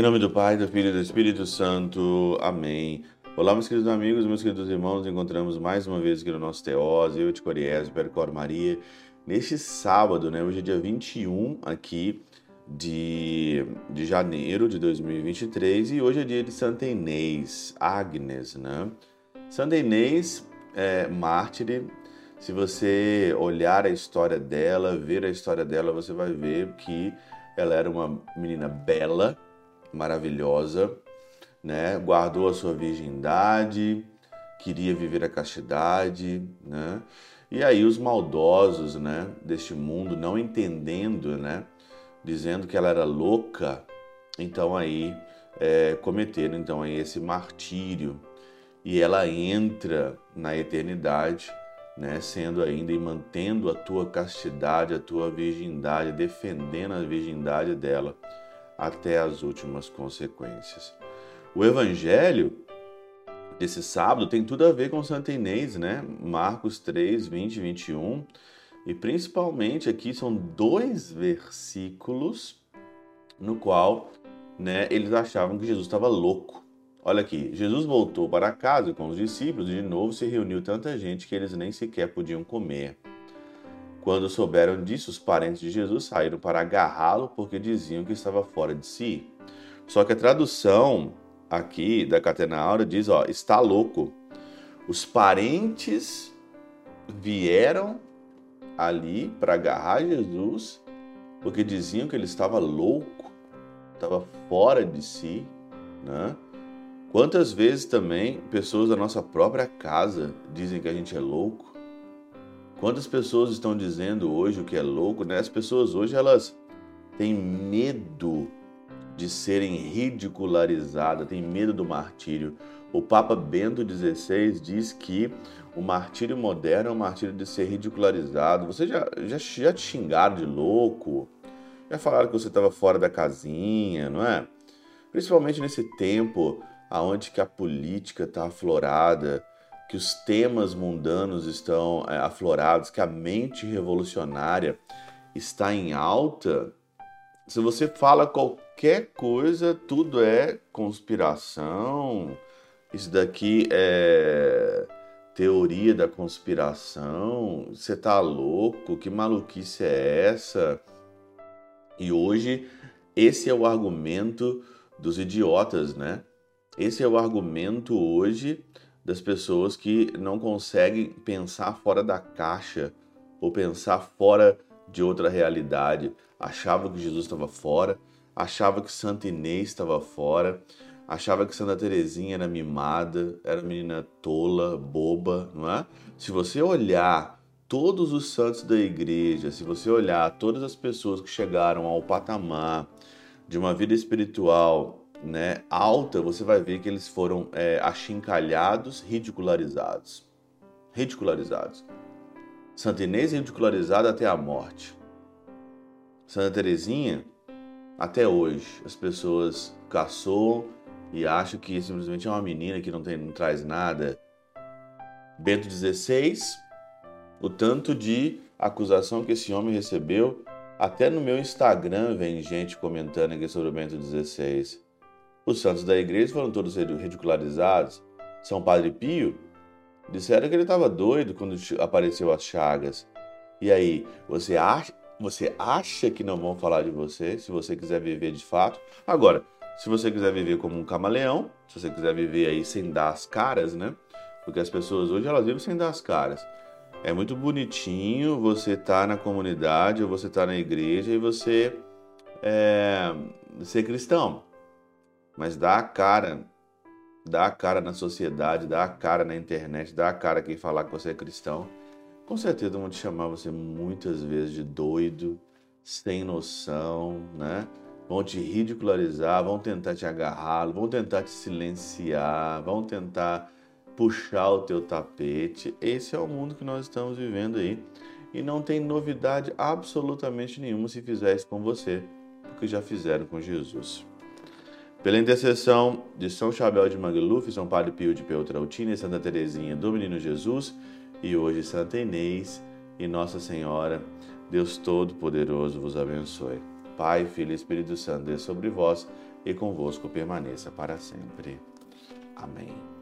Em nome do Pai, do Filho e do Espírito Santo. Amém. Olá, meus queridos amigos, meus queridos irmãos. Encontramos mais uma vez aqui no nosso Teós, eu, de Coriés, Percor Maria. Neste sábado, né? Hoje é dia 21 aqui de, de janeiro de 2023 e hoje é dia de Santa Inês, Agnes, né? Santa Inês é mártire. Se você olhar a história dela, ver a história dela, você vai ver que ela era uma menina bela, maravilhosa, né? Guardou a sua virgindade, queria viver a castidade, né? E aí os maldosos, né, deste mundo, não entendendo, né, dizendo que ela era louca, então aí é, cometeram então aí esse martírio e ela entra na eternidade, né, sendo ainda e mantendo a tua castidade, a tua virgindade, defendendo a virgindade dela até as últimas consequências. O evangelho desse sábado tem tudo a ver com Santa Inês, né? Marcos 3, 20 e 21. E principalmente aqui são dois versículos no qual né, eles achavam que Jesus estava louco. Olha aqui, Jesus voltou para casa com os discípulos e de novo se reuniu tanta gente que eles nem sequer podiam comer. Quando souberam disso, os parentes de Jesus saíram para agarrá-lo porque diziam que estava fora de si. Só que a tradução aqui da Catena Aura diz, ó, está louco. Os parentes vieram ali para agarrar Jesus porque diziam que ele estava louco, estava fora de si, né? Quantas vezes também pessoas da nossa própria casa dizem que a gente é louco? Quantas pessoas estão dizendo hoje o que é louco, né? As pessoas hoje elas têm medo de serem ridicularizadas, têm medo do martírio. O Papa Bento XVI diz que o martírio moderno é um martírio de ser ridicularizado. Você já, já, já te xingaram de louco? Já falaram que você estava fora da casinha, não é? Principalmente nesse tempo onde que a política está aflorada, que os temas mundanos estão é, aflorados, que a mente revolucionária está em alta, se você fala qualquer coisa, tudo é conspiração, isso daqui é teoria da conspiração, você tá louco, que maluquice é essa? E hoje esse é o argumento dos idiotas, né? Esse é o argumento hoje das pessoas que não conseguem pensar fora da caixa ou pensar fora de outra realidade. Achava que Jesus estava fora, achava que Santa Inês estava fora, achava que Santa Teresinha era mimada, era menina tola, boba, não é? Se você olhar todos os santos da igreja, se você olhar todas as pessoas que chegaram ao patamar de uma vida espiritual né, alta, você vai ver que eles foram é, achincalhados, ridicularizados. Ridicularizados. Santa Inês ridicularizada até a morte. Santa Teresinha, até hoje, as pessoas caçoam e acham que simplesmente é uma menina que não, tem, não traz nada. Bento XVI, o tanto de acusação que esse homem recebeu, até no meu Instagram vem gente comentando aqui sobre o Bento XVI. Os santos da igreja foram todos ridicularizados. São Padre Pio disseram que ele estava doido quando apareceu as chagas. E aí, você acha, você acha que não vão falar de você se você quiser viver de fato? Agora, se você quiser viver como um camaleão, se você quiser viver aí sem dar as caras, né? Porque as pessoas hoje elas vivem sem dar as caras. É muito bonitinho você tá na comunidade ou você tá na igreja e você é, ser cristão mas dá a cara, dá a cara na sociedade, dá a cara na internet, dá a cara quem falar que você é cristão. Com certeza vão te chamar você muitas vezes de doido, sem noção, né? Vão te ridicularizar, vão tentar te agarrar, vão tentar te silenciar, vão tentar puxar o teu tapete. Esse é o mundo que nós estamos vivendo aí. E não tem novidade absolutamente nenhuma se fizer isso com você, porque já fizeram com Jesus. Pela intercessão de São Chabel de Magluf, São Padre Pio de Peltrautina e Santa Teresinha do Menino Jesus, e hoje Santa Inês e Nossa Senhora, Deus Todo-Poderoso vos abençoe. Pai, Filho e Espírito Santo, desça sobre vós e convosco permaneça para sempre. Amém.